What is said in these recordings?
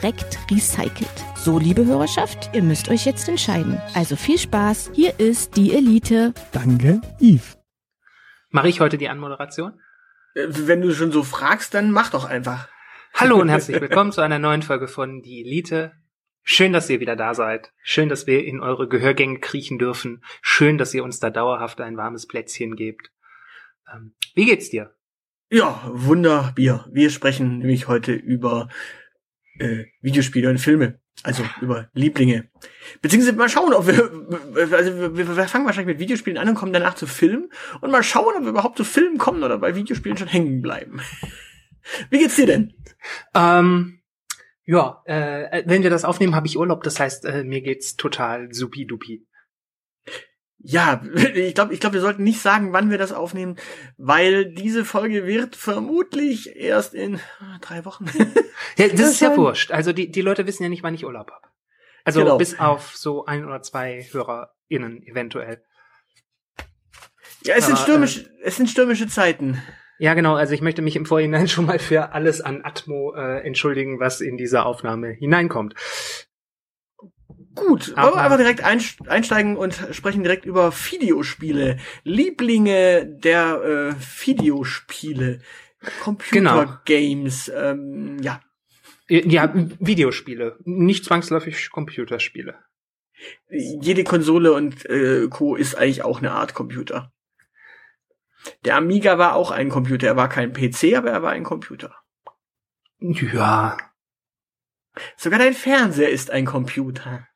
korrekt recycelt. So, liebe Hörerschaft, ihr müsst euch jetzt entscheiden. Also viel Spaß, hier ist die Elite. Danke, Yves. Mache ich heute die Anmoderation? Äh, Wenn du schon so fragst, dann mach doch einfach. Hallo und herzlich willkommen zu einer neuen Folge von Die Elite. Schön, dass ihr wieder da seid. Schön, dass wir in eure Gehörgänge kriechen dürfen. Schön, dass ihr uns da dauerhaft ein warmes Plätzchen gebt. Ähm, wie geht's dir? Ja, Wunderbier. Wir sprechen nämlich heute über äh, Videospiele und Filme. Also über Lieblinge. Beziehungsweise mal schauen, ob wir, also wir, wir fangen wahrscheinlich mit Videospielen an und kommen danach zu Filmen und mal schauen, ob wir überhaupt zu Filmen kommen oder bei Videospielen schon hängen bleiben. Wie geht's dir denn? Ähm, ja, äh, wenn wir das aufnehmen, habe ich Urlaub. Das heißt, äh, mir geht's total supi-dupi. Ja, ich glaube, ich glaube, wir sollten nicht sagen, wann wir das aufnehmen, weil diese Folge wird vermutlich erst in drei Wochen. Ja, das ist ja wurscht. Also die, die Leute wissen ja nicht, wann ich Urlaub habe. Also Genau. bis auf so ein oder zwei HörerInnen eventuell. Ja, es sind Aber, stürmische, es sind stürmische Zeiten. Ja, genau. Also ich möchte mich im Vorhinein schon mal für alles an Atmo äh, entschuldigen, was in diese Aufnahme hineinkommt. Gut, Aber- wollen wir einfach direkt einst- einsteigen und sprechen direkt über Videospiele. Lieblinge der äh, Videospiele. Computer Games, ähm, ja. Äh, Ja, Videospiele, nicht zwangsläufig Computerspiele. Jede Konsole und äh, Co. ist eigentlich auch eine Art Computer. Der Amiga war auch ein Computer. Er war kein PC, aber er war ein Computer. Ja. Sogar dein Fernseher ist ein Computer.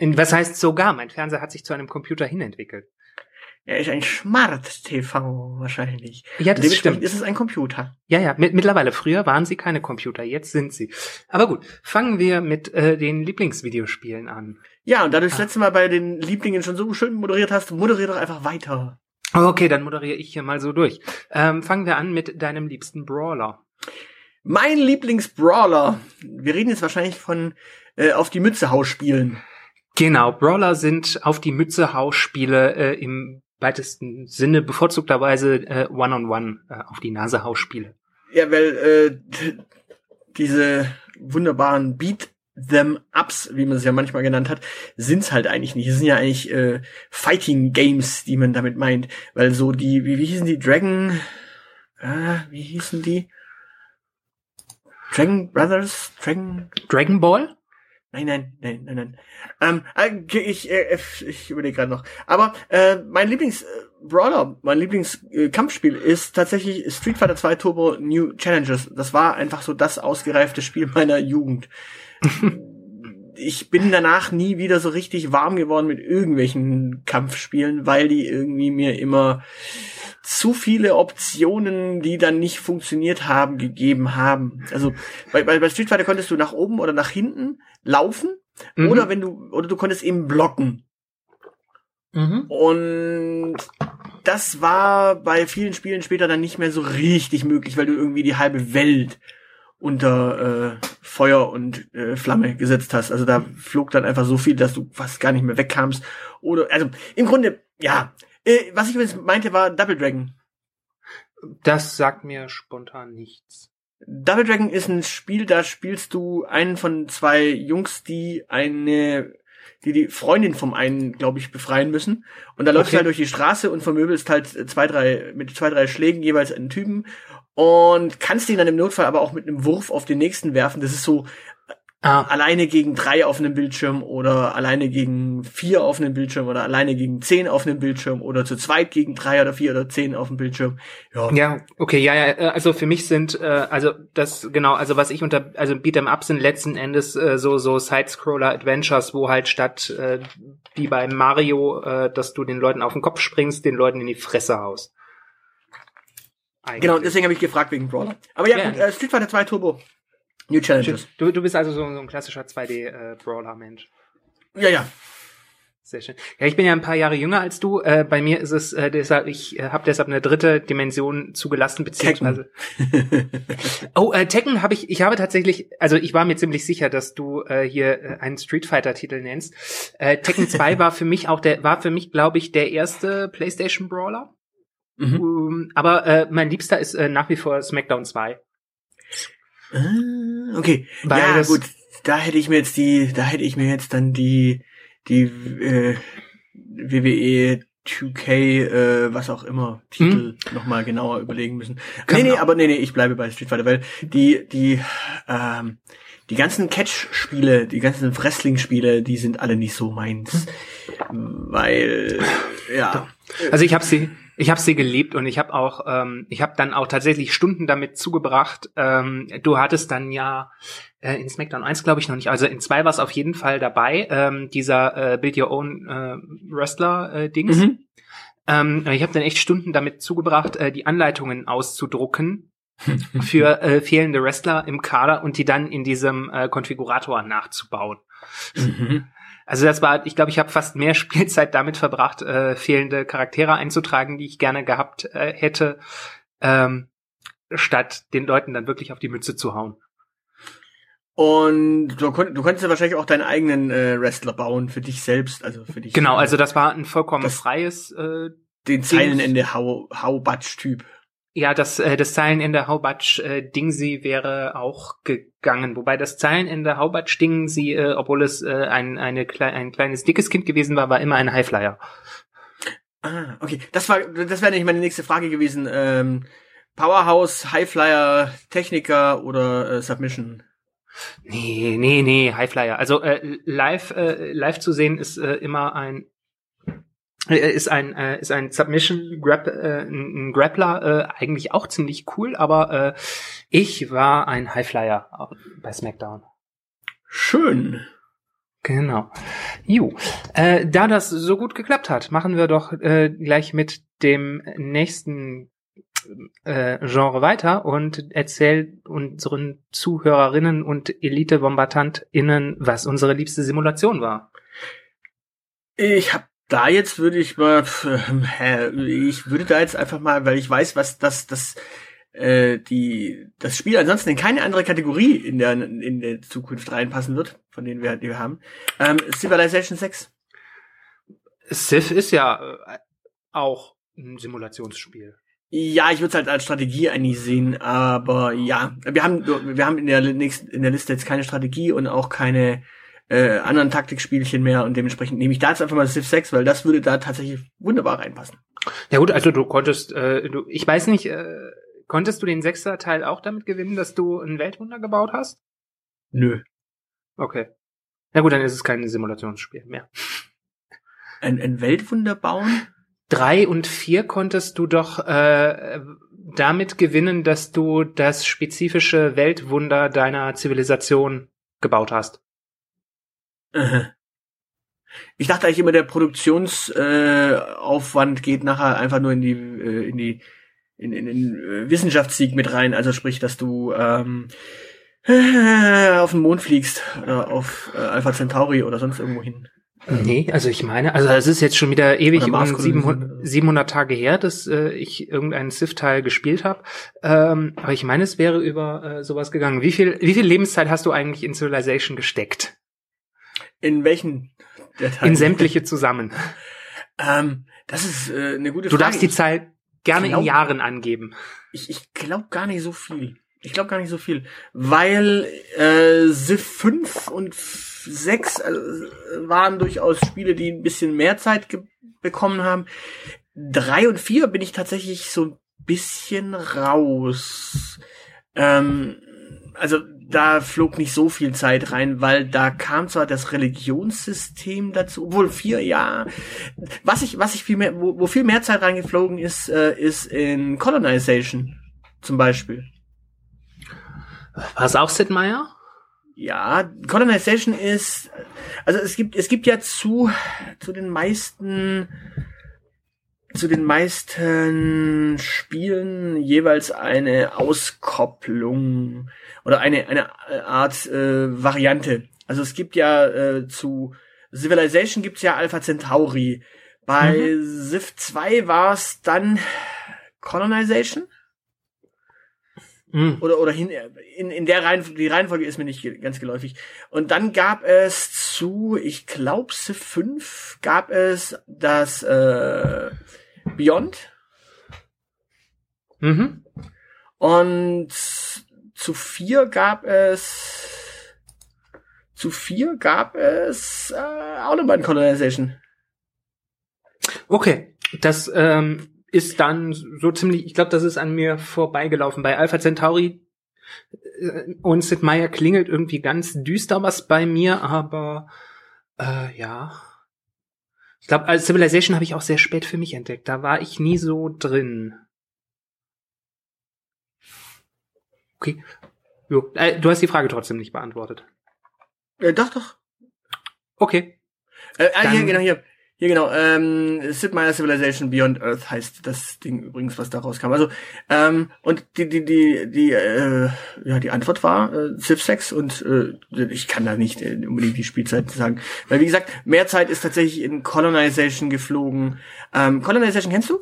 In- Was heißt sogar? Mein Fernseher hat sich zu einem Computer hinentwickelt. Er ist ein Smart-TV wahrscheinlich. Ja, das stimmt. ist es ein Computer. Ja, ja. Mit, mittlerweile. Früher waren sie keine Computer, jetzt sind sie. Aber gut, fangen wir mit äh, den Lieblingsvideospielen an. Ja, und da du das Ah. letzte Mal bei den Lieblingen schon so schön moderiert hast, moderier doch einfach weiter. Okay, dann moderiere ich hier mal so durch. Ähm, fangen wir an mit deinem liebsten Brawler. Mein Lieblingsbrawler. Wir reden jetzt wahrscheinlich von äh, auf die Mütze Hausspielen. Genau, Brawler sind auf die Mütze Hausspiele äh, im weitesten Sinne bevorzugterweise äh, One-on-One äh, auf die Nase Hausspiele. Ja, weil äh, diese wunderbaren Beat them Ups, wie man es ja manchmal genannt hat, sind's halt eigentlich nicht. Es sind ja eigentlich äh, Fighting Games, die man damit meint, weil so die wie wie hießen die Dragon äh, wie hießen die Dragon Brothers, Dragon Dragon Ball? Nein, nein, nein, nein, nein. Ähm, äh, ich, äh, ich überlege gerade noch. Aber äh, mein Lieblings-Brawler, mein Lieblings-Kampfspiel ist tatsächlich Street Fighter 2 Turbo New Challenges. Das war einfach so das ausgereifte Spiel meiner Jugend. ich bin danach nie wieder so richtig warm geworden mit irgendwelchen Kampfspielen, weil die irgendwie mir immer zu viele Optionen, die dann nicht funktioniert haben, gegeben haben. Also bei, bei, bei Street Fighter konntest du nach oben oder nach hinten laufen Mhm. oder wenn du oder du konntest eben blocken. Mhm. Und das war bei vielen Spielen später dann nicht mehr so richtig möglich, weil du irgendwie die halbe Welt unter äh, Feuer und äh, Flamme gesetzt hast. Also da flog dann einfach so viel, dass du fast gar nicht mehr wegkamst. Oder also im Grunde ja. Äh, was ich übrigens meinte war Double Dragon. Das sagt mir spontan nichts. Double Dragon ist ein Spiel, da spielst du einen von zwei Jungs, die eine, die die Freundin vom einen, glaube ich, befreien müssen. Und da läufst Okay. du halt durch die Straße und vermöbelst halt zwei, drei, mit zwei, drei Schlägen jeweils einen Typen und kannst ihn dann im Notfall aber auch mit einem Wurf auf den nächsten werfen. Das ist so Ah. Alleine gegen drei auf einem Bildschirm oder alleine gegen vier auf einem Bildschirm oder alleine gegen zehn auf einem Bildschirm oder zu zweit gegen drei oder vier oder zehn auf dem Bildschirm. Ja, ja okay, ja, ja. Äh, also für mich sind, äh, also das genau, also was ich unter, also Beat'em Up sind letzten Endes äh, so so Side-Scroller-Adventures, wo halt statt äh, wie bei Mario, äh, dass du den Leuten auf den Kopf springst, den Leuten in die Fresse haust. Eigentlich. Genau, deswegen habe ich gefragt wegen Brawler. Aber ja, ja. Gut, äh, Street Fighter 2 Turbo. New Challenges. Du, du bist also so, so ein klassischer 2D-Brawler-Mensch. Äh, ja, ja. Sehr schön. Ja, ich bin ja ein paar Jahre jünger als du. Äh, bei mir ist es äh, deshalb, ich äh, habe deshalb eine dritte Dimension zugelassen, beziehungsweise. oh, äh, Tekken habe ich, ich habe tatsächlich, also ich war mir ziemlich sicher, dass du äh, hier äh, einen Street Fighter-Titel nennst. Äh, Tekken 2 war für mich auch der, war für mich, glaube ich, der erste PlayStation Brawler. Mhm. Um, ähm, aber äh, mein Liebster ist äh, nach wie vor SmackDown 2. Ah, okay. Weil ja, gut, da hätte ich mir jetzt die, da hätte ich mir jetzt dann die, die äh, WWE 2K, äh, was auch immer, Titel hm? nochmal genauer überlegen müssen. Kann nee, nee, aber nee, nee, ich bleibe bei Street Fighter, weil die, die, ähm, die ganzen Catch-Spiele, die ganzen Wrestling-Spiele, die sind alle nicht so meins. Hm. Weil, ja. Also ich habe sie, ich habe sie geliebt und ich habe auch, ähm, ich habe dann auch tatsächlich Stunden damit zugebracht. Ähm, du hattest dann ja äh, in SmackDown 1 glaube ich noch nicht, also in 2 war es auf jeden Fall dabei, ähm, dieser äh, Build Your Own äh, Wrestler-Dings. Äh, mhm. ähm, ich habe dann echt Stunden damit zugebracht, äh, die Anleitungen auszudrucken für äh, fehlende Wrestler im Kader und die dann in diesem äh, Konfigurator nachzubauen. Mhm. Also das war, ich glaube, ich habe fast mehr Spielzeit damit verbracht, äh, fehlende Charaktere einzutragen, die ich gerne gehabt äh, hätte, ähm, statt den Leuten dann wirklich auf die Mütze zu hauen. Und du, du konntest ja wahrscheinlich auch deinen eigenen äh, Wrestler bauen für dich selbst, also für dich. Genau, also das war ein vollkommen freies. Äh, den Zeilenende Hau-Batsch-Typ. Ja, das, äh, das Zeilenende Haubatsch äh, Dingsy wäre auch gegangen. Wobei das Zeilenende Haubatsch Dingsy, äh, obwohl es äh, ein, eine, ein kleines dickes Kind gewesen war, war immer ein Highflyer. Ah, okay. Das war, das wäre nämlich meine nächste Frage gewesen. Ähm, Powerhouse, Highflyer, Techniker oder äh, Submission? Nee, nee, nee, Highflyer. Also äh, live, äh, live zu sehen ist äh, immer ein ist ein äh, ist ein Submission Grab, äh, ein Grappler äh, eigentlich auch ziemlich cool, aber äh, ich war ein Highflyer bei SmackDown. Schön. Genau. Jo, äh, da das so gut geklappt hat, machen wir doch äh, gleich mit dem nächsten äh, Genre weiter und erzähl unseren Zuhörerinnen und Elite-BombattantInnen, was unsere liebste Simulation war. Ich habe da jetzt würde ich mal, ich würde da jetzt einfach mal, weil ich weiß, was das, das, äh, die, das Spiel ansonsten in keine andere Kategorie in der, in der Zukunft reinpassen wird, von denen wir, die wir haben. Ähm, Civilization 6. Civ ist ja äh, auch ein Simulationsspiel. Ja, ich würde es halt als Strategie eigentlich sehen, aber ja, wir haben, wir haben in der nächsten, in der Liste jetzt keine Strategie und auch keine äh, anderen Taktikspielchen mehr und dementsprechend nehme ich da jetzt einfach mal Civ 6, weil das würde da tatsächlich wunderbar reinpassen. Ja gut, also du konntest, äh, du, ich weiß nicht, äh, konntest du den sechster Teil auch damit gewinnen, dass du ein Weltwunder gebaut hast? Nö. Okay. Na gut, dann ist es kein Simulationsspiel mehr. Ein, ein Weltwunder bauen? Drei und vier konntest du doch äh, damit gewinnen, dass du das spezifische Weltwunder deiner Zivilisation gebaut hast. Ich dachte eigentlich immer, der Produktionsaufwand äh, geht nachher einfach nur in die äh, in die in, in den äh, Wissenschaftssieg mit rein. Also sprich, dass du ähm, äh, auf den Mond fliegst oder auf äh, Alpha Centauri oder sonst irgendwo hin. Nee, also ich meine, also es ist jetzt schon wieder ewig um 700, 700 Tage her, dass äh, ich irgendeinen Sith-Teil gespielt habe. Ähm, aber ich meine, es wäre über äh, sowas gegangen. Wie viel, wie viel Lebenszeit hast du eigentlich in Civilization gesteckt? In welchen Dateien? In sämtliche zusammen. ähm, das ist äh, eine gute Frage. Du darfst die Zahl gerne glaub, in Jahren angeben. Ich, ich glaube gar nicht so viel. Ich glaube gar nicht so viel. Weil äh, Civ 5 und 6 äh, waren durchaus Spiele, die ein bisschen mehr Zeit bekommen haben. 3 und 4 bin ich tatsächlich so ein bisschen raus. Ähm, also da flog nicht so viel Zeit rein, weil da kam zwar das Religionssystem dazu, obwohl vier Jahre. Was ich, was ich viel mehr, wo, wo viel mehr Zeit reingeflogen ist, äh, ist in Colonization zum Beispiel. War es auch Sid Meier? Ja, Colonization ist, also es gibt, es gibt ja zu, zu den meisten, zu den meisten Spielen jeweils eine Auskopplung oder eine, eine Art äh, Variante. Also es gibt ja äh, zu Civilization gibt's ja Alpha Centauri. Bei mhm. Civ 2 war es dann Colonization? Mhm. Oder, oder hin, in, in der Reihenfolge, die Reihenfolge ist mir nicht ganz geläufig. Und dann gab es zu, ich glaube, Civ 5 gab es das äh, Beyond. Mhm. Und zu 4 gab es zu 4 gab es äh, nochmal Colonization. Okay, das ähm, ist dann so ziemlich, ich glaube, das ist an mir vorbeigelaufen. Bei Alpha Centauri äh, und Sid Meier klingelt irgendwie ganz düster was bei mir, aber äh, ja. Ich glaube, als Civilization habe ich auch sehr spät für mich entdeckt. Da war ich nie so drin. Okay. Jo, äh, du hast die Frage trotzdem nicht beantwortet. Äh, doch, doch. Okay. Äh, ah, hier, genau, hier. Hier genau, ähm, Sid Meier's Civilization Beyond Earth heißt das Ding übrigens, was da rauskam. Also, ähm, und die, die, die, die, äh, ja, die Antwort war äh, Civ 6 und äh, ich kann da nicht äh, unbedingt die Spielzeit sagen. Weil wie gesagt, mehr Zeit ist tatsächlich in Colonization geflogen. Ähm, Colonization kennst du?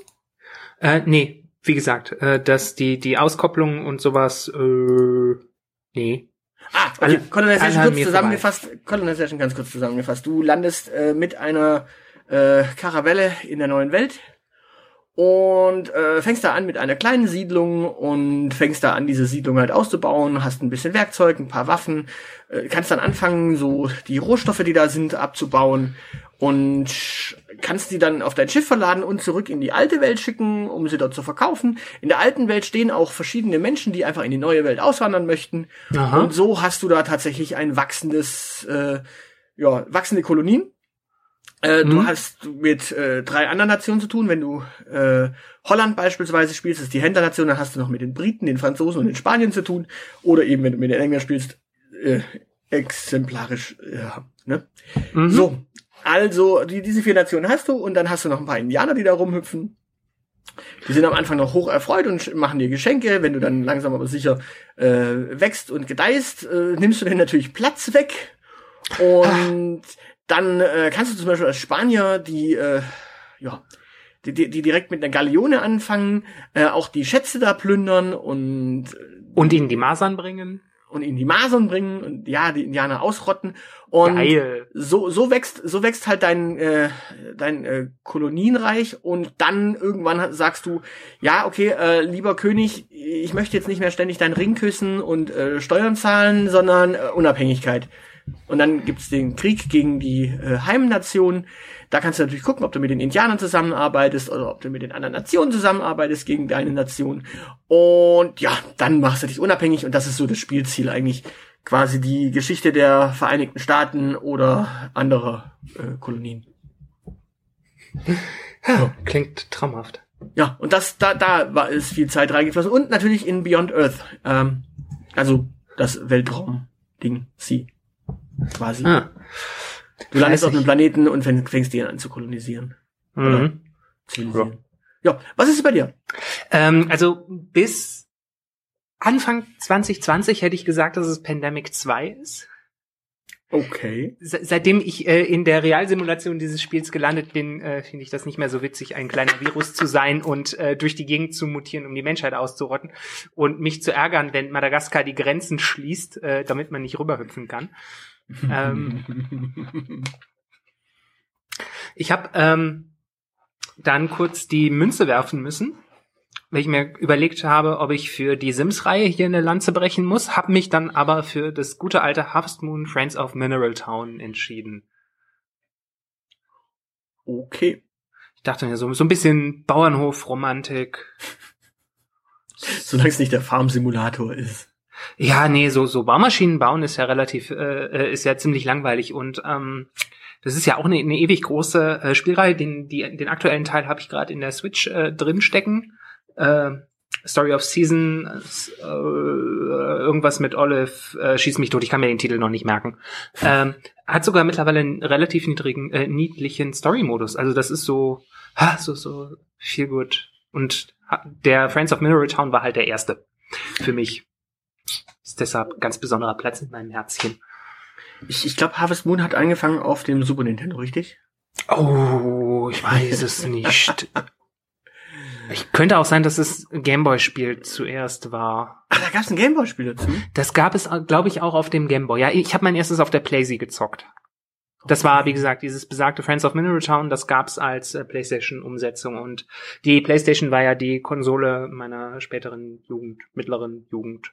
Äh, nee, wie gesagt, äh, dass die, die Auskopplung und sowas, äh, nee. Ah, okay. Colonization kurz zusammengefasst. Colonization ganz kurz zusammengefasst. Du landest äh, mit einer äh, Karavelle in der neuen Welt und äh, fängst da an mit einer kleinen Siedlung und fängst da an, diese Siedlung halt auszubauen, hast ein bisschen Werkzeug, ein paar Waffen, äh, kannst dann anfangen, so die Rohstoffe, die da sind, abzubauen und kannst die dann auf dein Schiff verladen und zurück in die alte Welt schicken, um sie dort zu verkaufen. In der alten Welt stehen auch verschiedene Menschen, die einfach in die neue Welt auswandern möchten. Aha. Und so hast du da tatsächlich ein wachsendes, äh, ja, wachsende Kolonien äh, mhm. Du hast mit äh, drei anderen Nationen zu tun. Wenn du äh, Holland beispielsweise spielst, ist die Händlernation, dann hast du noch mit den Briten, den Franzosen und den Spaniern zu tun. Oder eben, wenn du mit den Engländern spielst, äh, exemplarisch. Ja, ne? Mhm. So, also die, diese vier Nationen hast du und dann hast du noch ein paar Indianer, die da rumhüpfen. Die sind am Anfang noch hoch erfreut und machen dir Geschenke. Wenn du dann langsam aber sicher äh, wächst und gedeihst, äh, nimmst du denen natürlich Platz weg. Und dann äh, kannst du zum Beispiel als Spanier die, äh, ja, die, die, die direkt mit einer Galeone anfangen, äh, auch die Schätze da plündern und und ihnen die Masern bringen? Und ihnen die Masern bringen und ja die Indianer ausrotten. Und Geil. so so wächst so wächst halt dein äh, dein äh, Kolonienreich und dann irgendwann sagst du ja okay äh, lieber König ich möchte jetzt nicht mehr ständig deinen Ring küssen und äh, Steuern zahlen sondern äh, Unabhängigkeit und dann gibt's den Krieg gegen die äh, Heimnation. Da kannst du natürlich gucken, ob du mit den Indianern zusammenarbeitest oder ob du mit den anderen Nationen zusammenarbeitest gegen deine Nation. Und ja, dann machst du dich unabhängig und das ist so das Spielziel eigentlich. Quasi die Geschichte der Vereinigten Staaten oder anderer äh, Kolonien. Ja, klingt traumhaft. Ja, und das, da, da war es viel Zeit reingeflossen. Und natürlich in Beyond Earth. Ähm, also das Weltraum-Ding, sie quasi. Ah. Du landest auf einem Planeten und fängst den an zu kolonisieren. Mhm. Ja. ja, was ist bei dir? Ähm, also bis Anfang 2020 hätte ich gesagt, dass es Pandemic 2 ist. Okay. Seitdem ich äh, in der Realsimulation dieses Spiels gelandet bin, äh, finde ich das nicht mehr so witzig, ein kleiner Virus zu sein und äh, durch die Gegend zu mutieren, um die Menschheit auszurotten und mich zu ärgern, wenn Madagaskar die Grenzen schließt, äh, damit man nicht rüberhüpfen kann ähm, ich habe ähm, dann kurz die Münze werfen müssen, weil ich mir überlegt habe, ob ich für die Sims-Reihe hier eine Lanze brechen muss, habe mich dann aber für das gute alte Harvest Moon Friends of Mineral Town entschieden. Okay. Ich dachte mir so, so ein bisschen Bauernhof-Romantik. Solange es nicht der Farm-Simulator ist. Ja, nee, so, so Baumaschinen bauen ist ja relativ, äh, äh, ist ja ziemlich langweilig und ähm, das ist ja auch eine, eine ewig große äh, Spielreihe. Den, die, den aktuellen Teil habe ich gerade in der Switch äh, drin stecken. Äh, Story of Season, äh, irgendwas mit Olive, äh, schieß mich tot, ich kann mir den Titel noch nicht merken. Ähm, hat sogar mittlerweile einen relativ niedrigen, äh, niedlichen Story-Modus. Also das ist so, ha, so, so viel gut. Und der Friends of Mineral Town war halt der erste für mich. Ist deshalb ganz besonderer Platz in meinem Herzchen. Ich, ich glaube, Harvest Moon hat angefangen auf dem Super Nintendo, richtig? Oh, ich weiß es nicht. Ich könnte auch sein, dass es Gameboy-Spiel zuerst war. Ach, da gab es ein Gameboy-Spiel dazu? Das gab es, glaube ich, auch auf dem Gameboy. Ja, ich habe mein erstes auf der PlayZ gezockt. Das war, wie gesagt, dieses besagte Friends of Mineral Town, das gab's als äh, PlayStation-Umsetzung. Und die PlayStation war ja die Konsole meiner späteren Jugend, mittleren Jugend.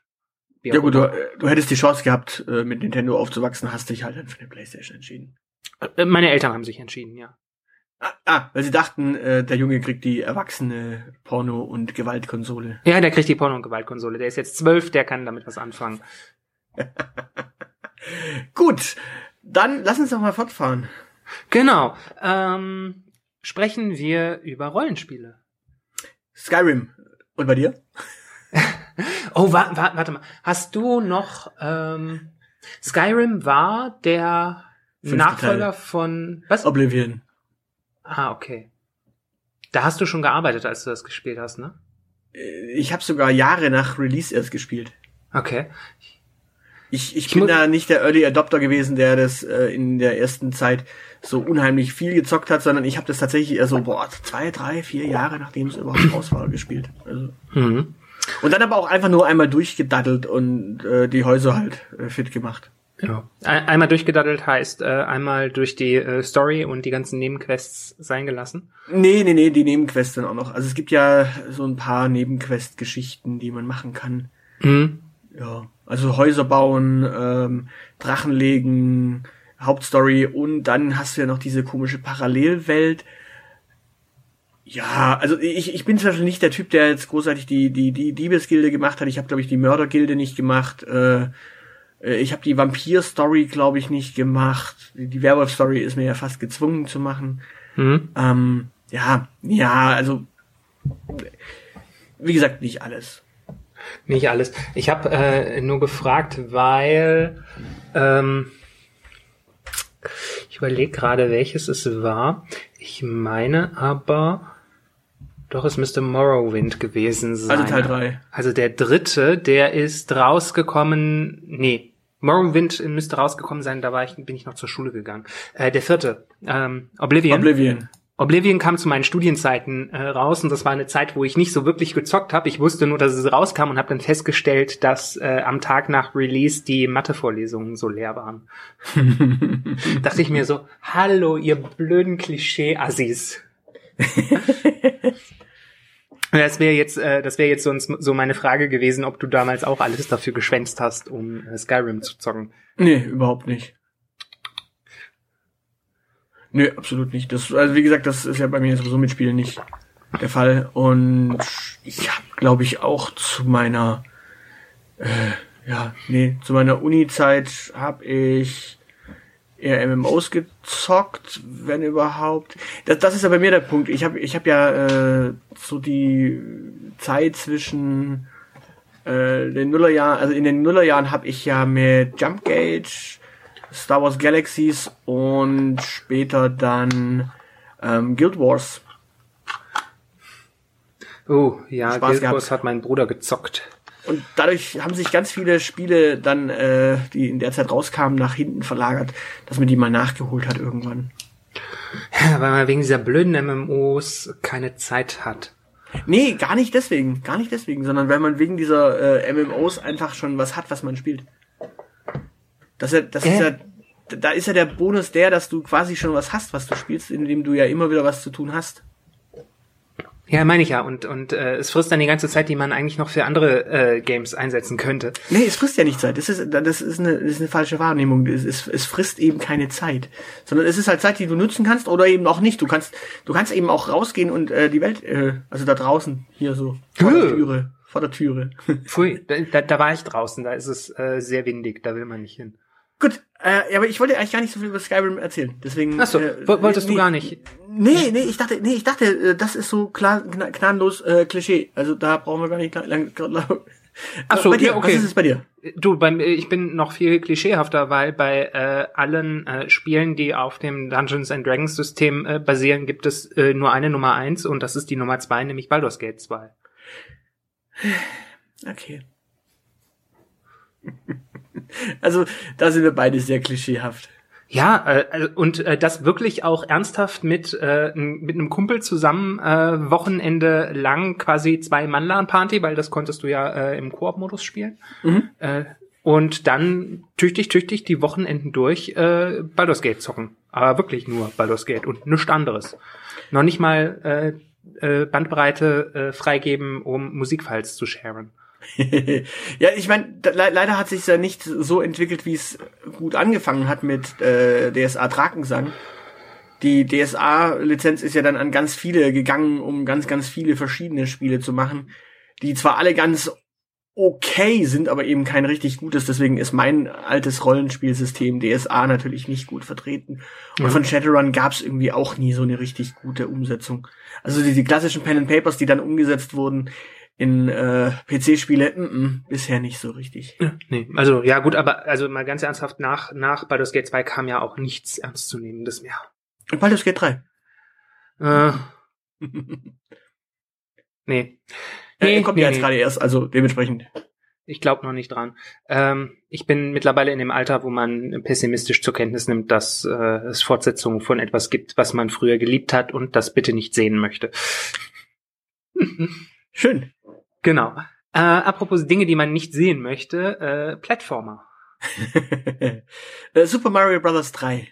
Ja gut, du, du hättest die Chance gehabt, äh, mit Nintendo aufzuwachsen, hast dich halt dann für eine PlayStation entschieden. Äh, meine Eltern haben sich entschieden, ja. Ah, ah, weil sie dachten, äh, der Junge kriegt die erwachsene Porno- und Gewaltkonsole. Ja, der kriegt die Porno- und Gewaltkonsole. Der ist jetzt zwölf, der kann damit was anfangen. Gut, dann lass uns doch mal fortfahren. Genau. Ähm, sprechen wir über Rollenspiele. Skyrim. Und bei dir? oh, wa wa warte mal. Hast du noch ähm, Skyrim war der Fünfte Nachfolger Teil. von was? Oblivion. Ah, okay. Da hast du schon gearbeitet, als du das gespielt hast, ne? Äh, ich habe sogar Jahre nach Release erst gespielt. Okay. Ich, ich, ich bin da nicht der Early Adopter gewesen, der das äh, in der ersten Zeit so unheimlich viel gezockt hat, sondern ich habe das tatsächlich eher so, boah, zwei, drei, vier Jahre, nachdem es überhaupt raus war, gespielt. Also. Mhm. Und dann aber auch einfach nur einmal durchgedaddelt und äh, die Häuser halt äh, fit gemacht. Ja. Einmal durchgedaddelt heißt äh, einmal durch die äh, Story und die ganzen Nebenquests sein gelassen? Nee, nee, nee, die Nebenquests dann auch noch. Also es gibt ja so ein paar Nebenquest-Geschichten, die man machen kann. Mhm. Ja, also Häuser bauen, ähm, Drachen legen, Hauptstory und dann hast du ja noch diese komische Parallelwelt. Ja, also ich, ich bin zum Beispiel nicht der Typ, der jetzt großartig die, die, die Diebesgilde gemacht hat. Ich habe, glaube ich, die Mördergilde nicht gemacht. Äh, äh, ich habe die Vampir-Story, glaube ich, nicht gemacht. Die Werwolf-Story ist mir ja fast gezwungen zu machen. Mhm. Ähm, ja, ja, also wie gesagt, nicht alles. Nicht alles. Ich habe äh, nur gefragt, weil ähm, ich überlege gerade, welches es war. Ich meine aber, doch, es müsste Morrowind gewesen sein. Also Teil 3. Also der dritte, der ist rausgekommen, nee, Morrowind müsste rausgekommen sein, da war ich, bin ich noch zur Schule gegangen. Äh, der vierte, ähm, Oblivion. Oblivion. Oblivion kam zu meinen Studienzeiten äh, raus und das war eine Zeit, wo ich nicht so wirklich gezockt habe. Ich wusste nur, dass es rauskam und habe dann festgestellt, dass äh, am Tag nach Release die Mathevorlesungen so leer waren. Dachte ich mir so, hallo, ihr blöden Klischee-Assis. Das wäre jetzt, äh, das wäre jetzt sonst so meine Frage gewesen, ob du damals auch alles dafür geschwänzt hast, um äh, Skyrim zu zocken. Nee, überhaupt nicht. Nee, absolut nicht. Das, also wie gesagt, das ist ja bei mir sowieso mit Spielen nicht der Fall. Und ich habe, glaube ich, auch zu meiner, äh, ja, nee, zu meiner Uni-Zeit habe ich eher MMOs gezockt, wenn überhaupt. Das, das ist ja bei mir der Punkt. Ich habe ich hab ja äh, so die Zeit zwischen äh, den Nullerjahren, also in den Nullerjahren habe ich ja mit Jump Gage, Star Wars Galaxies und später dann ähm, Guild Wars. Oh, ja, Spaß Guild gehabt. Wars hat mein Bruder gezockt. Und dadurch haben sich ganz viele Spiele dann, äh, die in der Zeit rauskamen, nach hinten verlagert, dass man die mal nachgeholt hat irgendwann. Ja, weil man wegen dieser blöden MMOs keine Zeit hat. Nee, gar nicht deswegen, gar nicht deswegen, sondern weil man wegen dieser äh, MMOs einfach schon was hat, was man spielt. Das, ist ja, das äh? ist ja, da ist ja der Bonus der, dass du quasi schon was hast, was du spielst, indem du ja immer wieder was zu tun hast. Ja, meine ich ja. Und, und äh, es frisst dann die ganze Zeit, die man eigentlich noch für andere äh, Games einsetzen könnte. Nee, es frisst ja nicht Zeit. Das ist, das ist, eine, das ist eine falsche Wahrnehmung. Es, es, es frisst eben keine Zeit. Sondern es ist halt Zeit, die du nutzen kannst oder eben auch nicht. Du kannst, du kannst eben auch rausgehen und äh, die Welt, äh, also da draußen, hier so, vor der Türe, vor der Türe. Pfui, da, da, da war ich draußen, da ist es äh, sehr windig, da will man nicht hin. Gut, äh, aber ich wollte eigentlich gar nicht so viel über Skyrim erzählen. Deswegen. Achso, äh, wolltest nee, du gar nicht? Nee, nee, ich dachte, nee, ich dachte, äh, das ist so klar, gna- gnadenlos äh, Klischee. Also da brauchen wir gar nicht lang. lang, lang Ach so, bei dir, ja, okay. was ist es bei dir? Du, beim, ich bin noch viel klischeehafter, weil bei äh, allen äh, Spielen, die auf dem Dungeons and Dragons System äh, basieren, gibt es äh, nur eine Nummer eins und das ist die Nummer zwei, nämlich Baldur's Gate 2. Okay. also da sind wir beide sehr klischeehaft. Ja, äh, und äh, das wirklich auch ernsthaft mit äh, mit einem Kumpel zusammen äh, Wochenende lang quasi zwei Mann Party, weil das konntest du ja äh, im Koop-Modus spielen. Mhm. Äh, und dann tüchtig, tüchtig die Wochenenden durch äh, Baldur's Gate zocken. Aber wirklich nur Baldur's Gate und nichts anderes. Noch nicht mal äh, äh, Bandbreite äh, freigeben, um Musikfiles zu sharen. ja, ich meine, le leider hat sich ja nicht so entwickelt, wie es gut angefangen hat mit äh, DSA Drakensang. Die DSA-Lizenz ist ja dann an ganz viele gegangen, um ganz, ganz viele verschiedene Spiele zu machen, die zwar alle ganz okay sind, aber eben kein richtig gutes. Deswegen ist mein altes Rollenspielsystem DSA natürlich nicht gut vertreten. Und Ja. von Shadowrun gab es irgendwie auch nie so eine richtig gute Umsetzung. Also die, die klassischen Pen and Papers, die dann umgesetzt wurden in äh, PC-Spiele, mm -mm, bisher nicht so richtig. Ja, nee, also ja gut, aber also mal ganz ernsthaft, nach, nach Baldur's Gate 2 kam ja auch nichts Ernstzunehmendes mehr. Und Baldur's Gate 3. Äh, nee. Nee, kommt nee, ja jetzt nee. gerade erst, also dementsprechend. Ich glaube noch nicht dran. Ähm, ich bin mittlerweile in dem Alter, wo man pessimistisch zur Kenntnis nimmt, dass äh, es Fortsetzungen von etwas gibt, was man früher geliebt hat und das bitte nicht sehen möchte. Schön. Genau. Äh, apropos Dinge, die man nicht sehen möchte, äh, Plattformer. Äh, Super Mario Bros. 3.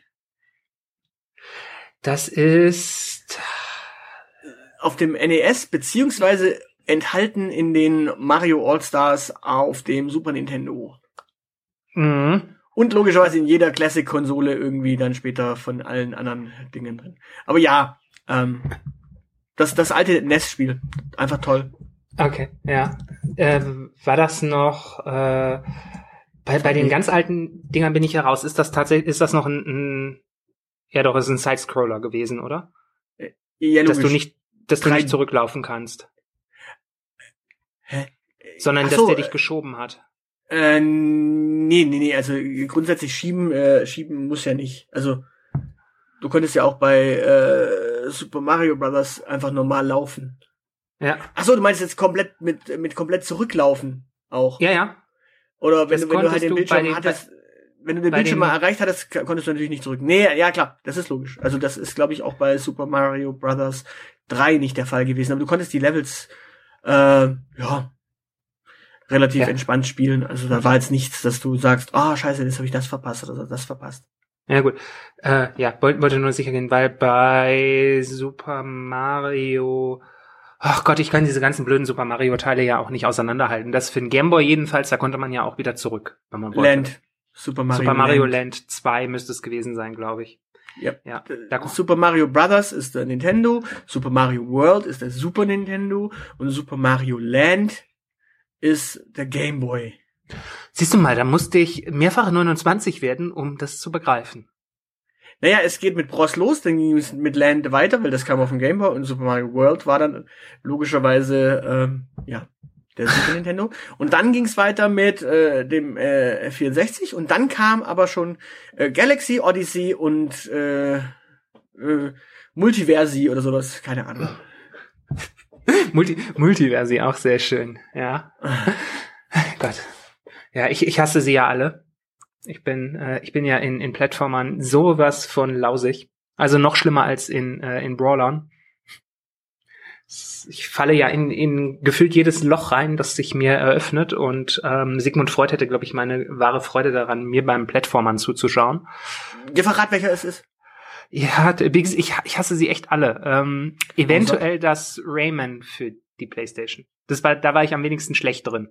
Das ist Auf dem NES, beziehungsweise enthalten in den Mario All-Stars auf dem Super Nintendo. mhm. Und logischerweise in jeder Classic-Konsole irgendwie dann später von allen anderen Dingen drin. Aber ja, ähm, das, das alte NES-Spiel. Einfach toll. Okay, ja. Ähm, war das noch äh, bei, bei den ganz alten Dingern bin ich heraus. Ist das tatsächlich, ist das noch ein, ein ja doch, es ist ein Sidescroller gewesen, oder? Ja, Dass du nicht, dass du nicht zurücklaufen kannst, Hä? sondern Ach dass so, der dich äh, geschoben hat. Äh, nee, nee, nee, also grundsätzlich schieben, äh, schieben muss ja nicht. Also du konntest ja auch bei äh, Super Mario Brothers einfach normal laufen. Ja, Ach so, du meinst jetzt komplett mit mit komplett zurücklaufen auch. ja, ja. Oder wenn Das du, wenn du halt den Bildschirm den- hattest, wenn du den Bildschirm mal erreicht hattest, konntest du natürlich nicht zurück. Nee, ja klar, das ist logisch. Also das ist glaube ich auch bei Super Mario Brothers 3 nicht der Fall gewesen, aber du konntest die Levels äh, ja relativ Ja. entspannt spielen. Also da war jetzt nichts, dass du sagst, ah scheiße, jetzt habe ich das verpasst oder das verpasst. Ja gut. Äh, ja, wollte wollte nur sicher gehen, weil bei Super Mario Ach Gott, ich kann diese ganzen blöden Super Mario Teile ja auch nicht auseinanderhalten. Das für den Gameboy jedenfalls, da konnte man ja auch wieder zurück, wenn man wollte. Land, Super Mario, Super Mario Land. Land 2 müsste es gewesen sein, glaube ich. Ja. Ja, da Super Mario Brothers ist der Nintendo, Super Mario World ist der Super Nintendo und Super Mario Land ist der Game Boy. Siehst du mal, da musste ich mehrfach 29 werden, um das zu begreifen. Naja, es geht mit Bros los, dann ging es mit Land weiter, weil das kam auf dem Game Boy und Super Mario World war dann logischerweise ähm, ja der Super Nintendo. Und dann ging es weiter mit äh, dem äh, 64 und dann kam aber schon äh, Galaxy, Odyssey und äh, äh, Multiversi oder sowas, keine Ahnung. Multi Multiversi auch sehr schön, ja. Gott. Ja, ich, ich hasse sie ja alle. Ich bin, äh, ich bin ja in, in Plattformern sowas von lausig. Also noch schlimmer als in, äh, in Brawlern. Ich falle ja in, in gefühlt jedes Loch rein, das sich mir eröffnet. Und ähm, Sigmund Freud hätte, glaube ich, meine wahre Freude daran, mir beim Plattformern zuzuschauen. Ihr verrat, welcher es ist. Ja, ich, ich hasse sie echt alle. Ähm, eventuell das Rayman für die PlayStation. Das war, da war ich am wenigsten schlecht drin.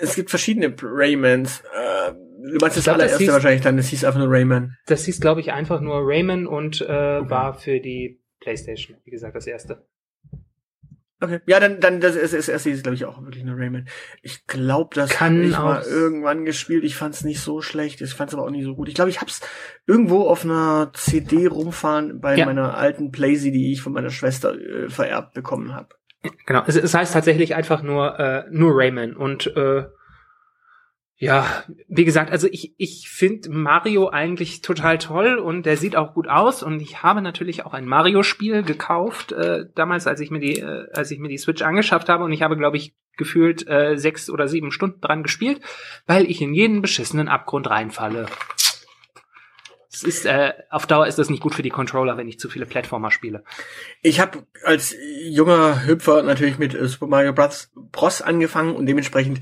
Es gibt verschiedene Raymans. Äh, du meinst das glaub, das allererste hieß- wahrscheinlich dann, das hieß einfach nur Rayman. Das hieß, glaube ich, einfach nur Rayman und äh, Okay. war für die PlayStation, wie gesagt, das erste. Okay. Ja, dann, dann das ist, ist, ist, ist glaube ich, auch wirklich eine Rayman. Ich glaube, das Kann hab ich mal irgendwann gespielt. Ich fand es nicht so schlecht. Ich fand es aber auch nicht so gut. Ich glaube, ich hab's irgendwo auf einer CD rumfahren bei Ja. meiner alten Playsee, die ich von meiner Schwester äh, vererbt bekommen habe. Genau, es, es heißt tatsächlich einfach nur, äh, nur Rayman. Und äh, ja, wie gesagt, also ich, ich finde Mario eigentlich total toll und der sieht auch gut aus. Und ich habe natürlich auch ein Mario-Spiel gekauft, äh, damals, als ich mir die, äh, als ich mir die Switch angeschafft habe. Und ich habe, glaube ich, gefühlt äh, sechs oder sieben Stunden dran gespielt, weil ich in jeden beschissenen Abgrund reinfalle. Es ist, äh, auf Dauer ist das nicht gut für die Controller, wenn ich zu viele Plattformer spiele. Ich habe als junger Hüpfer natürlich mit äh, Super Mario Bros. Bros. angefangen und dementsprechend,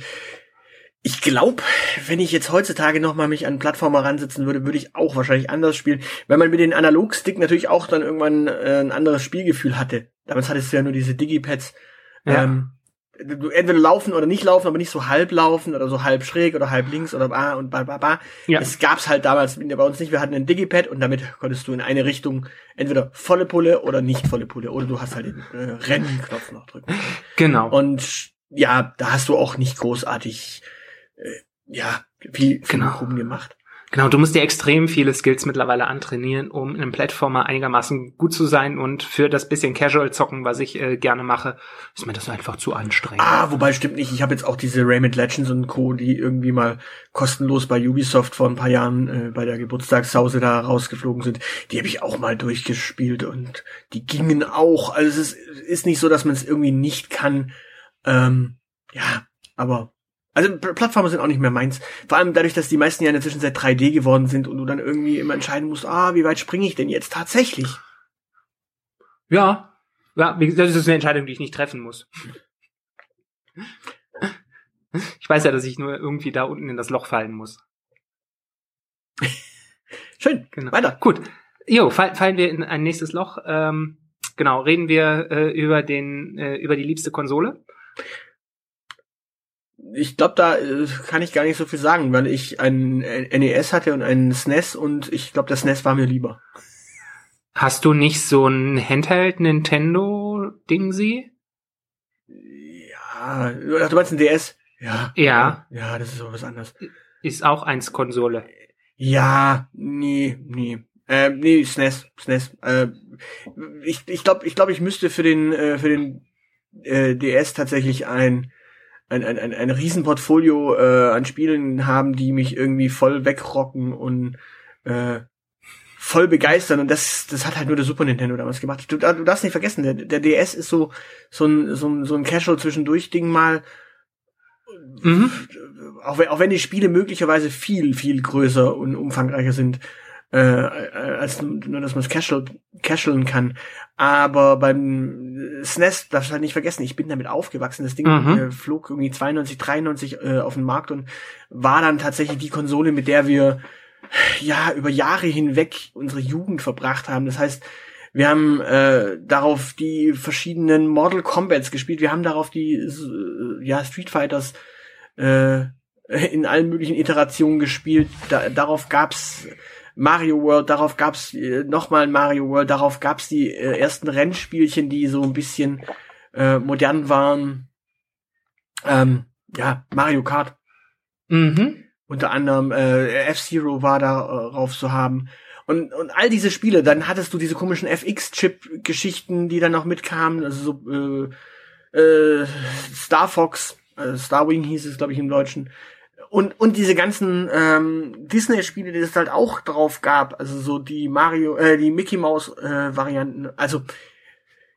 ich glaube, wenn ich jetzt heutzutage noch mal mich an Plattformer ransetzen würde, würde ich auch wahrscheinlich anders spielen, weil man mit den Analogstick natürlich auch dann irgendwann äh, ein anderes Spielgefühl hatte. Damals hattest du ja nur diese Digipads. Ja. Ähm, du entweder laufen oder nicht laufen, aber nicht so halb laufen oder so halb schräg oder halb links oder ba und ba ba ba. Ja. Es gab's halt damals bei uns nicht. Wir hatten ein Digipad und damit konntest du in eine Richtung entweder volle Pulle oder nicht volle Pulle oder du hast halt den äh, Rennknopf noch drücken. Genau. Und ja, da hast du auch nicht großartig äh, ja viel, viel Genau. rumgemacht. Genau, du musst dir extrem viele Skills mittlerweile antrainieren, um in einem Plattformer einigermaßen gut zu sein und für das bisschen Casual-Zocken, was ich äh, gerne mache, ist mir das einfach zu anstrengend. Ah, wobei stimmt nicht. Ich habe jetzt auch diese Rayman Legends und Co., die irgendwie mal kostenlos bei Ubisoft vor ein paar Jahren äh, bei der Geburtstagshause da rausgeflogen sind. Die habe ich auch mal durchgespielt und die gingen auch. Also es ist, ist nicht so, dass man es irgendwie nicht kann. Ähm, ja, aber also Plattformen sind auch nicht mehr meins. Vor allem dadurch, dass die meisten ja in der Zwischenzeit 3D geworden sind und du dann irgendwie immer entscheiden musst, ah, wie weit springe ich denn jetzt tatsächlich? Ja, ja, das ist eine Entscheidung, die ich nicht treffen muss. Ich weiß ja, dass ich nur irgendwie da unten in das Loch fallen muss. Schön, Genau. weiter. Gut. Jo, fall, fallen wir in ein nächstes Loch. Ähm, genau, reden wir äh, über den, äh, über die liebste Konsole. Ich glaube, da äh, kann ich gar nicht so viel sagen, weil ich ein äh, NES hatte und einen SNES und ich glaube, das SNES war mir lieber. Hast du nicht so ein Handheld Nintendo Ding sie? Ja, ach, du meinst ein DS? Ja. Ja. Ja, das ist aber was anderes. Ist auch eins Konsole. Ja, nee, nee. Äh, nee, SNES, SNES. Äh, ich ich glaube, ich, glaub, ich müsste für den äh, für den äh, DS tatsächlich ein ein, ein, ein, ein Riesenportfolio äh, an Spielen haben, die mich irgendwie voll wegrocken und äh, voll begeistern. Und das, das hat halt nur der Super Nintendo damals gemacht. Du, du darfst nicht vergessen, der, der DS ist so, so ein, so ein, so ein Casual-Zwischendurch-Ding mal. Mhm. Auch, wenn, auch wenn die Spiele möglicherweise viel, viel größer und umfangreicher sind, äh, als nur, dass man es casual, casualen kann. Aber beim SNES darfst du halt nicht vergessen, ich bin damit aufgewachsen. Das Ding Mhm. äh, flog irgendwie 92, 93 äh, auf den Markt und war dann tatsächlich die Konsole, mit der wir ja über Jahre hinweg unsere Jugend verbracht haben. Das heißt, wir haben äh, darauf die verschiedenen Mortal Combats gespielt. Wir haben darauf die äh, ja Street Fighters äh, in allen möglichen Iterationen gespielt. Da, darauf gab's Mario World, darauf gab's äh, nochmal Mario World, darauf gab's die äh, ersten Rennspielchen, die so ein bisschen äh, modern waren. Ähm, ja, Mario Kart Mhm. unter anderem äh, F-Zero war darauf zu haben. Und, und all diese Spiele, dann hattest du diese komischen FX-Chip-Geschichten, die dann noch mitkamen, also so äh, äh, Star Fox, äh, Starwing hieß es, glaube ich, im Deutschen. Und, und diese ganzen ähm, Disney-Spiele, die es halt auch drauf gab, also so die Mario, äh, die Mickey Mouse äh, Varianten, also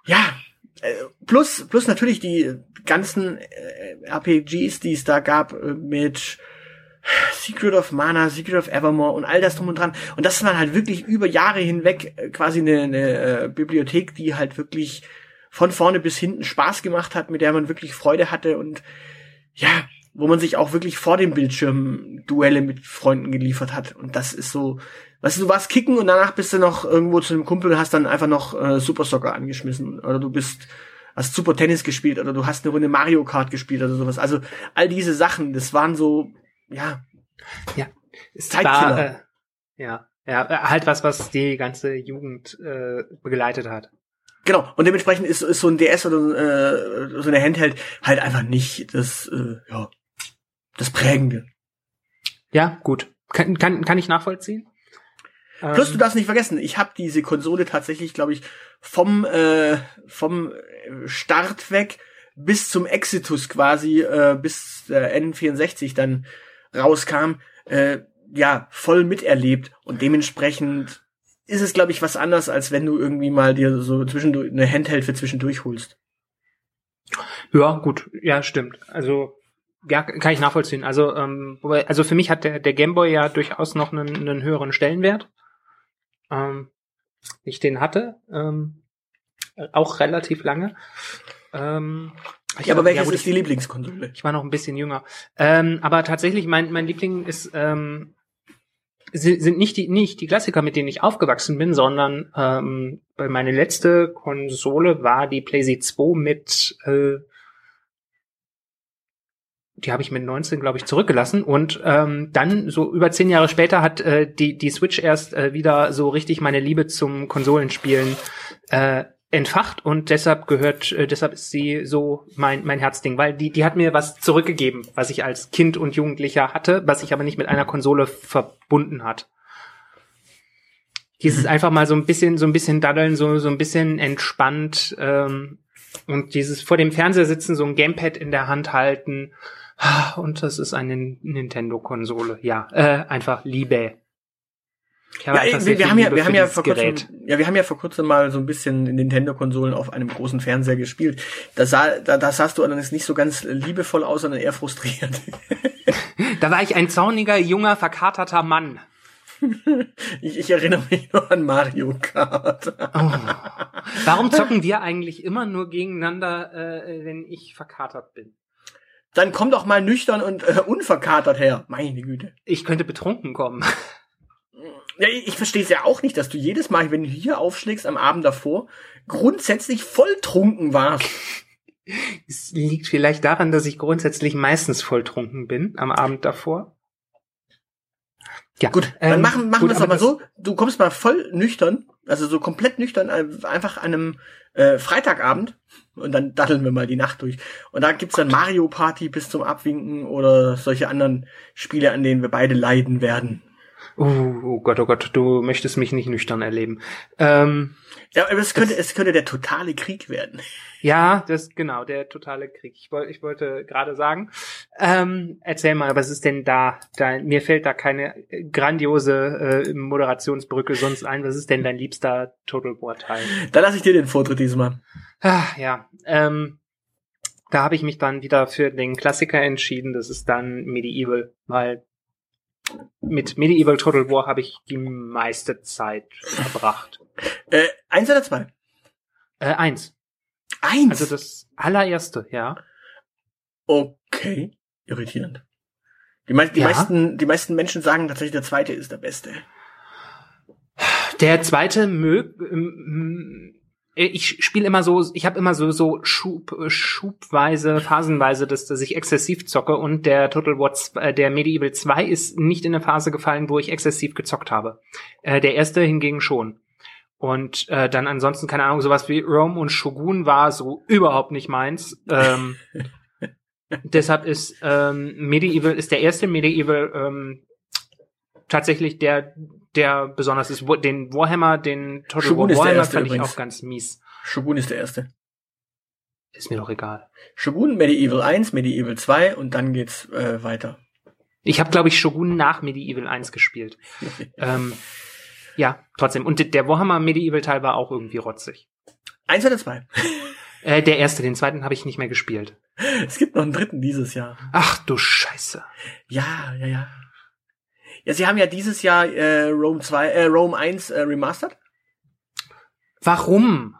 ja, äh, plus, plus natürlich die ganzen äh, RPGs, die es da gab, äh, mit Secret of Mana, Secret of Evermore und all das drum und dran. Und das war halt wirklich über Jahre hinweg äh, quasi eine, eine äh, Bibliothek, die halt wirklich von vorne bis hinten Spaß gemacht hat, mit der man wirklich Freude hatte und ja, wo man sich auch wirklich vor dem Bildschirm Duelle mit Freunden geliefert hat. Und das ist so, weißt du, du warst kicken und danach bist du noch irgendwo zu einem Kumpel und hast dann einfach noch äh, Super Soccer angeschmissen. Oder du bist, hast Super Tennis gespielt oder du hast eine Runde Mario Kart gespielt oder sowas. Also all diese Sachen, das waren so, ja, Es Zeitkiller. war, äh, ja, ja, halt was, was die ganze Jugend äh, begleitet hat. Genau, und dementsprechend ist, ist so ein DS oder äh, so eine Handheld halt einfach nicht das, äh, ja, das Prägende. Ja, gut. Kann, kann, kann ich nachvollziehen. Plus, du Ähm, darfst nicht vergessen, ich habe diese Konsole tatsächlich, glaube ich, vom, äh, vom Start weg bis zum Exitus quasi, äh, bis der N64 dann rauskam, äh, ja, voll miterlebt. Und dementsprechend ist es, glaube ich, was anderes, als wenn du irgendwie mal dir so zwischendurch eine Handheld für zwischendurch holst. Ja, gut. Ja, stimmt. Also, ja, kann ich nachvollziehen. Also, ähm, also für mich hat der, der Gameboy ja durchaus noch einen, einen höheren Stellenwert. Ähm, ich den hatte. Ähm, auch relativ lange. Ähm, ich Ja, aber welches gut, ist die Lieblingskonsole? Ich war noch ein bisschen jünger. Ähm, aber tatsächlich, mein, mein Liebling ist, ähm, si- sind nicht die, nicht die Klassiker, mit denen ich aufgewachsen bin, sondern ähm, meine letzte Konsole war die PlayStation 2 mit, äh, die habe ich mit 19, glaube ich, zurückgelassen. Und ähm, dann, so über zehn Jahre später, hat äh, die, die Switch erst äh, wieder so richtig meine Liebe zum Konsolenspielen äh, entfacht und deshalb gehört, äh, deshalb ist sie so mein, mein Herzding, weil die, die hat mir was zurückgegeben, was ich als Kind und Jugendlicher hatte, was sich aber nicht mit einer Konsole verbunden hat. Dieses einfach mal so ein bisschen, so ein bisschen daddeln, so, so ein bisschen entspannt ähm, und dieses vor dem Fernseher sitzen, so ein Gamepad in der Hand halten und das ist eine Nintendo-Konsole. Ja, äh, einfach Liebe. Ja, wir, wir haben ja, wir haben ja vor kurzem, ja, wir haben ja vor kurzem mal so ein bisschen Nintendo-Konsolen auf einem großen Fernseher gespielt. Da sah, da, da sahst du allerdings nicht so ganz liebevoll aus, sondern eher frustriert. Da war ich ein zorniger, junger, verkaterter Mann. Ich, ich erinnere mich nur an Mario Kart. Oh. Warum zocken wir eigentlich immer nur gegeneinander, äh, wenn ich verkatert bin? Dann komm doch mal nüchtern und äh, unverkatert her. Meine Güte. Ich könnte betrunken kommen. Ja, ich, verstehe es ja auch nicht, dass du jedes Mal, wenn du hier aufschlägst am Abend davor, grundsätzlich volltrunken warst. Es liegt vielleicht daran, dass ich grundsätzlich meistens volltrunken bin am Abend davor. Ja, Gut, dann ähm, machen, machen wir es aber so. Du kommst mal voll nüchtern, also so komplett nüchtern, äh, einfach an einem äh, Freitagabend und dann datteln wir mal die Nacht durch. Und da gibt's dann Mario Party bis zum Abwinken oder solche anderen Spiele, an denen wir beide leiden werden. Oh, oh Gott, oh Gott, du möchtest mich nicht nüchtern erleben. Ähm, Ja, aber es könnte, es könnte der totale Krieg werden. ja, das genau, der totale Krieg. Ich, wollte, ich wollte gerade sagen. Ähm, erzähl mal, was ist denn da, da? Mir fällt da keine grandiose äh, Moderationsbrücke sonst ein. Was ist denn dein liebster Total War Teil? Da lasse ich dir den Vortritt diesmal. Ah, ja, ähm, da habe ich mich dann wieder für den Klassiker entschieden. Das ist dann Medieval, weil mit Medieval Total War habe ich die meiste Zeit verbracht. Äh, eins oder zwei? Äh, eins. Eins. Also das allererste, ja. okay. Irritierend. Die, mei die Ja. meisten, die meisten Menschen sagen tatsächlich, der zweite ist der beste. Der zweite mög, ich spiele immer so, ich habe immer so so Schub, äh, schubweise, phasenweise, dass, dass ich exzessiv zocke und der Total War, äh, der Medieval 2 ist nicht in eine Phase gefallen, wo ich exzessiv gezockt habe. Äh, der erste hingegen schon. Und äh, dann ansonsten, keine Ahnung, sowas wie Rome und Shogun war so überhaupt nicht meins. Ähm, deshalb ist ähm, Medieval, ist der erste Medieval ähm, tatsächlich der, der besonders ist. Den Warhammer, den Total Shogun War Warhammer fand ich übrigens. auch ganz mies. Shogun ist der erste. Ist mir doch egal. Shogun, Medieval 1, Medieval 2 und dann geht's äh, weiter. Ich habe, glaube ich, Shogun nach Medieval 1 gespielt. ähm, ja, trotzdem. Und der Warhammer Medieval Teil war auch irgendwie rotzig. Eins oder zwei? Äh, der erste, den zweiten habe ich nicht mehr gespielt. Es gibt noch einen dritten dieses Jahr. Ach du Scheiße. Ja, ja, ja. Ja, sie haben ja dieses Jahr äh, Rome 2, äh, Rome 1 äh, remastered, Warum?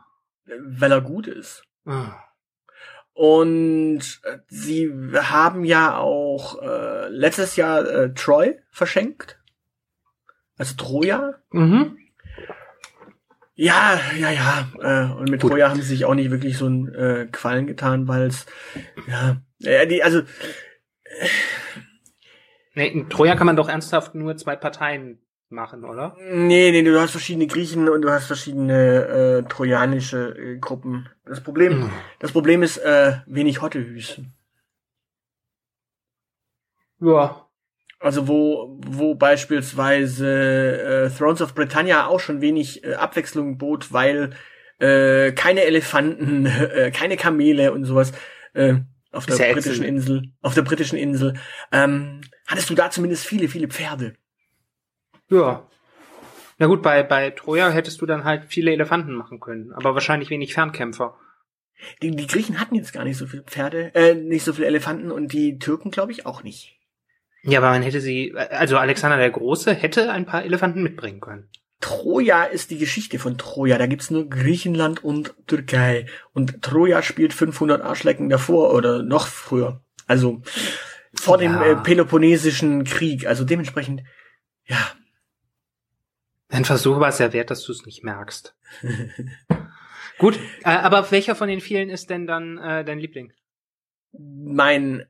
äh, weil er gut ist. Ah. Und äh, sie haben ja auch äh, letztes Jahr äh, Troy verschenkt. Also Troja. Mhm. Ja, ja, ja. Äh, und mit Gut. Troja haben sie sich auch nicht wirklich so einen äh, Quallen getan, weil es, ja, äh, die, also Nee, in Troja kann man doch ernsthaft nur zwei Parteien machen, oder? Nee, nee, du hast verschiedene Griechen und du hast verschiedene äh, trojanische äh, Gruppen. Das Problem, Mhm. das Problem ist äh, wenig Hottehüsen. Ja. Also wo, wo beispielsweise äh, Thrones of Britannia auch schon wenig äh, Abwechslung bot, weil äh, keine Elefanten, äh, keine Kamele und sowas äh, auf der britischen. Insel, auf der britischen Insel, ähm, hattest du da zumindest viele, viele Pferde. Ja. Na gut, bei, bei Troja hättest du dann halt viele Elefanten machen können, aber wahrscheinlich wenig Fernkämpfer. Die, die Griechen hatten jetzt gar nicht so viele Pferde, äh, nicht so viele Elefanten und die Türken glaube ich auch nicht. Ja, aber man hätte sie, also Alexander der Große hätte ein paar Elefanten mitbringen können. Troja ist die Geschichte von Troja. Da gibt's nur Griechenland und Türkei. Und Troja spielt 500 Arschlecken davor oder noch früher. Also vor dem Ja. äh, Peloponnesischen Krieg. Also dementsprechend, ja. Ein Versuch war es ja wert, dass du es nicht merkst. Gut, äh, aber welcher von den vielen ist denn dann äh, dein Liebling? Mein,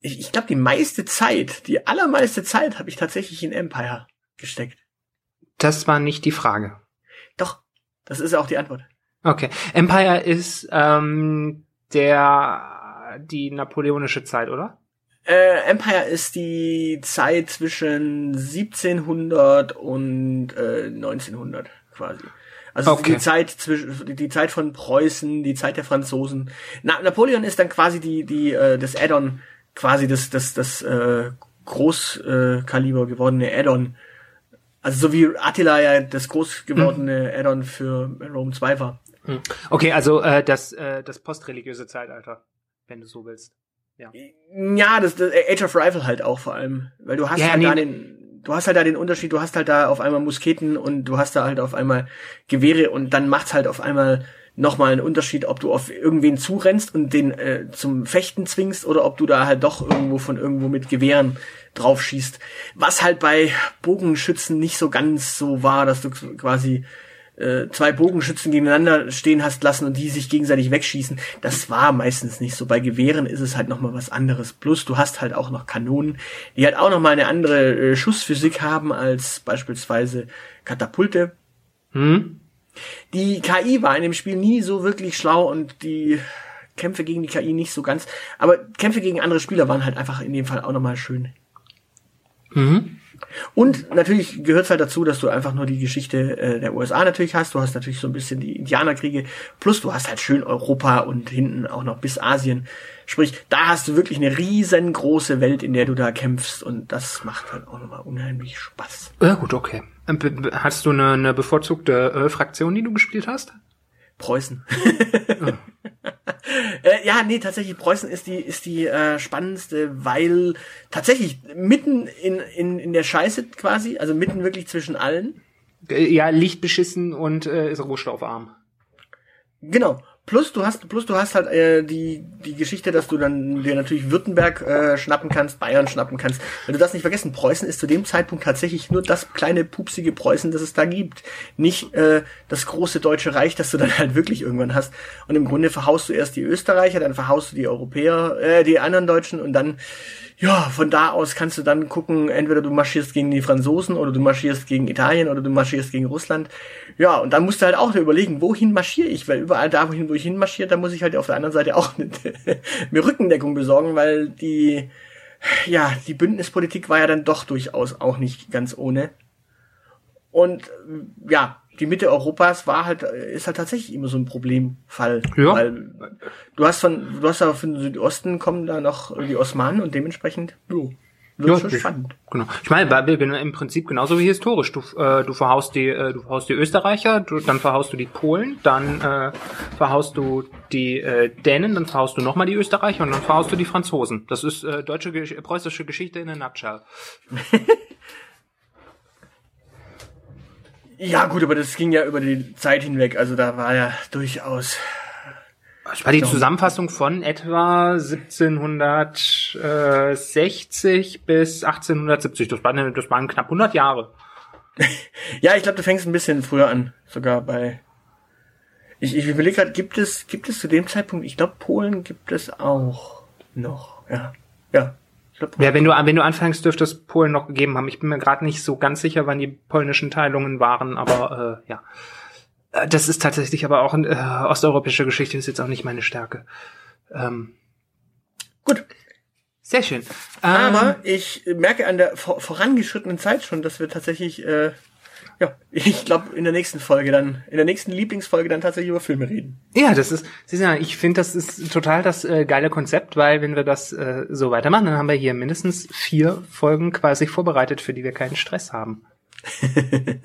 ich, ich glaube, die meiste Zeit, die allermeiste Zeit habe ich tatsächlich in Empire gesteckt. Das war nicht die Frage. Doch, das ist auch die Antwort. Okay. Empire ist ähm, der die napoleonische Zeit, oder? Äh, Empire ist die Zeit zwischen 1700 und äh, 1900 quasi. Also Okay. die Zeit zwischen die Zeit von Preußen, die Zeit der Franzosen. Na, Napoleon ist dann quasi die die äh, das Add-on, quasi das das das äh, Großkaliber äh, gewordene Add-on. Also so wie Attila ja das groß gewordene Add-on für Rome 2 war. Hm. Okay, also äh, das äh, das postreligiöse Zeitalter, wenn du so willst. Ja, das, das Age of Rifle halt auch vor allem, weil du hast Ja, halt nee, da den, du hast halt da den Unterschied, du hast halt da auf einmal Musketen und du hast da halt auf einmal Gewehre und dann macht's halt auf einmal nochmal einen Unterschied, ob du auf irgendwen zurennst und den äh, zum Fechten zwingst oder ob du da halt doch irgendwo von irgendwo mit Gewehren drauf schießt. Was halt bei Bogenschützen nicht so ganz so war, dass du quasi äh, zwei Bogenschützen gegeneinander stehen hast lassen und die sich gegenseitig wegschießen. Das war meistens nicht so. Bei Gewehren ist es halt nochmal was anderes. Plus du hast halt auch noch Kanonen, die halt auch nochmal eine andere äh, Schussphysik haben als beispielsweise Katapulte. Hm? Die KI war in dem Spiel nie so wirklich schlau und die Kämpfe gegen die KI nicht so ganz. Aber Kämpfe gegen andere Spieler waren halt einfach in dem Fall auch nochmal schön. Mhm. Und natürlich gehört es halt dazu, dass du einfach nur die Geschichte äh, der USA natürlich hast. Du hast natürlich so ein bisschen die Indianerkriege. Plus du hast halt schön Europa und hinten auch noch bis Asien. Sprich, da hast du wirklich eine riesengroße Welt, in der du da kämpfst. Und das macht halt auch nochmal unheimlich Spaß. Ja gut, okay. Ähm, Hast du eine, eine bevorzugte äh, Fraktion, die du gespielt hast? Preußen. äh, ja, nee, tatsächlich, Preußen ist die, ist die äh, spannendste, weil tatsächlich mitten in, in, in der Scheiße quasi, also mitten wirklich zwischen allen, Äh, Ja, Licht beschissen und äh, ist rohstoffarm. Genau. Plus du hast, plus du hast halt äh, die die Geschichte, dass du dann dir natürlich Württemberg äh, schnappen kannst, Bayern schnappen kannst. Wenn du das nicht vergessen, Preußen ist zu dem Zeitpunkt tatsächlich nur das kleine pupsige Preußen, das es da gibt, nicht äh, das große deutsche Reich, das du dann halt wirklich irgendwann hast. Und im Grunde verhaust du erst die Österreicher, dann verhaust du die Europäer, äh, die anderen Deutschen und dann ja, von da aus kannst du dann gucken, entweder du marschierst gegen die Franzosen oder du marschierst gegen Italien oder du marschierst gegen Russland. Ja, und dann musst du halt auch überlegen, wohin marschiere ich, weil überall da, wohin, wo ich hinmarschiere, da muss ich halt auf der anderen Seite auch mir Rückendeckung besorgen, weil die, ja, die Bündnispolitik war ja dann doch durchaus auch nicht ganz ohne. Und ja, die Mitte Europas war halt, äh, ist halt tatsächlich immer so ein Problemfall. Ja. Weil du hast von, du hast ja von Südosten kommen da noch die Osmanen und dementsprechend, jo, wird Ja, schon spannend. Genau. Ich meine, genau, im Prinzip genauso wie historisch. Du, äh, du verhaust die, äh, du verhaust die Österreicher, du, dann verhaust du die Polen, dann äh, verhaust du die äh, Dänen, dann verhaust du nochmal die Österreicher und dann verhaust du die Franzosen. Das ist äh, deutsche preußische Geschichte in a nutshell. Ja, gut, aber das ging ja über die Zeit hinweg, also da war ja durchaus. Das war die Zusammenfassung von etwa 1760 bis 1870. Das waren, das waren knapp 100 Jahre. Ja, ich glaube, du fängst ein bisschen früher an, sogar bei. Ich, ich überlege gerade, gibt es, gibt es zu dem Zeitpunkt, ich glaube, Polen gibt es auch noch, ja. Ja. Ja, wenn du, wenn du anfängst, dürfte es Polen noch gegeben haben. Ich bin mir gerade nicht so ganz sicher, wann die polnischen Teilungen waren, aber äh, ja. Äh, das ist tatsächlich aber auch äh, osteuropäische Geschichte, ist jetzt auch nicht meine Stärke. Ähm, Gut. Sehr schön. Ähm, aber ich merke an der vor, vorangeschrittenen Zeit schon, dass wir tatsächlich äh, ja, ich glaube in der nächsten Folge dann, in der nächsten Lieblingsfolge dann tatsächlich über Filme reden. Ja, das ist, ich finde, das ist total das äh, geile Konzept, weil wenn wir das äh, so weitermachen, dann haben wir hier mindestens vier Folgen quasi vorbereitet, für die wir keinen Stress haben.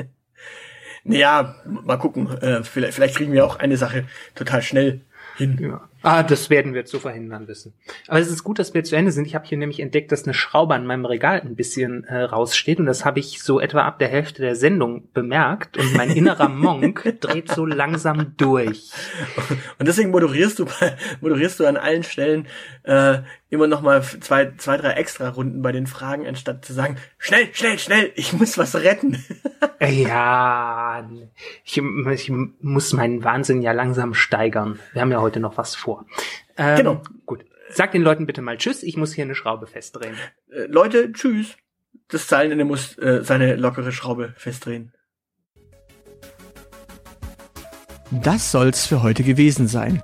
naja, mal gucken. Äh, vielleicht, vielleicht kriegen wir auch eine Sache total schnell hin. Ja. Ah, das werden wir zu verhindern wissen. Aber es ist gut, dass wir zu Ende sind. Ich habe hier nämlich entdeckt, dass eine Schraube an meinem Regal ein bisschen äh, raussteht und das habe ich so etwa ab der Hälfte der Sendung bemerkt und mein innerer Monk dreht so langsam durch. Und deswegen moderierst du moderierst du an allen Stellen äh, immer noch mal zwei zwei drei extra Runden bei den Fragen anstatt zu sagen schnell schnell schnell ich muss was retten. ja, ich, ich muss meinen Wahnsinn ja langsam steigern. Wir haben ja heute noch was vor vor. Ähm, genau. Gut. Sag den Leuten bitte mal Tschüss, ich muss hier eine Schraube festdrehen. Äh, Leute, Tschüss. Das Zeilenende muss äh, seine lockere Schraube festdrehen. Das soll's für heute gewesen sein.